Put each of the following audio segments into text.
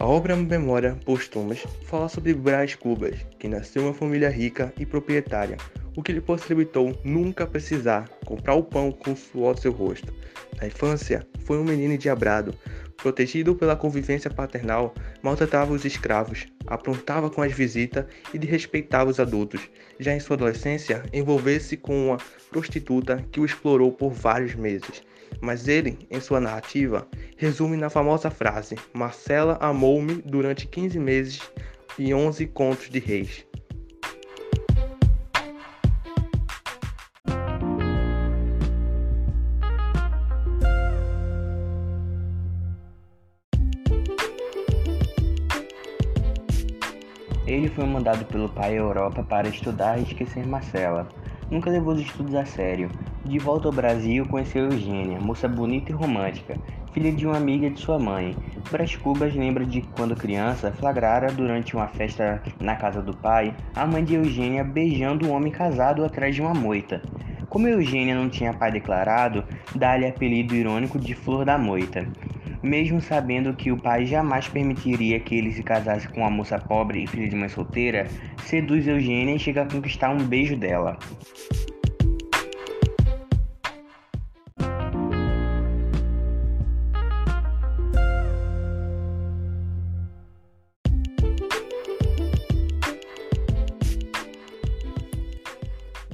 A obra Memória Póstumas fala sobre Brás Cubas, que nasceu em uma família rica e proprietária, o que lhe possibilitou nunca precisar comprar o pão com o suor do seu rosto. Na infância, foi um menino endiabrado, protegido pela convivência paternal, maltratava os escravos, aprontava com as visitas e desrespeitava os adultos. Já em sua adolescência, envolveu-se com uma prostituta que o explorou por vários meses. Mas ele, em sua narrativa, resume na famosa frase: Marcela amou-me durante 15 meses e 11 contos de reis. Ele foi mandado pelo pai à Europa para estudar e esquecer Marcela. Nunca levou os estudos a sério. De volta ao Brasil, conheceu Eugênia, moça bonita e romântica, filha de uma amiga de sua mãe. Brás Cubas lembra de quando criança flagrara durante uma festa na casa do pai a mãe de Eugênia beijando um homem casado atrás de uma moita. Como Eugênia não tinha pai declarado, dá-lhe apelido irônico de Flor da Moita mesmo sabendo que o pai jamais permitiria que ele se casasse com uma moça pobre e filha de mãe solteira, seduz Eugênia e chega a conquistar um beijo dela.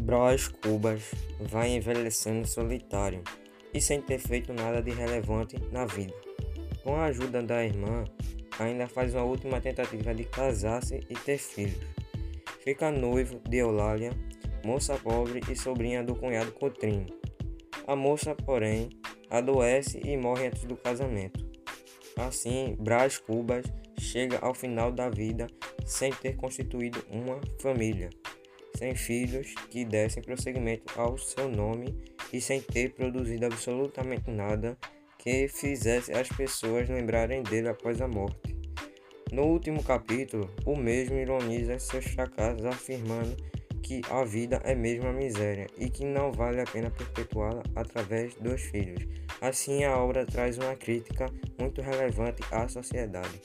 Brás Cubas vai envelhecendo solitário e sem ter feito nada de relevante na vida. Com a ajuda da irmã, ainda faz uma última tentativa de casar-se e ter filhos. Fica noivo de Eulália, moça pobre e sobrinha do cunhado Cotrino. A moça, porém, adoece e morre antes do casamento. Assim, Brás Cubas chega ao final da vida sem ter constituído uma família, sem filhos que dessem prosseguimento ao seu nome e sem ter produzido absolutamente nada que fizesse as pessoas lembrarem dele após a morte. No último capítulo, o mesmo ironiza seus fracassos, afirmando que a vida é mesmo a miséria e que não vale a pena perpetuá-la através dos filhos. Assim, a obra traz uma crítica muito relevante à sociedade.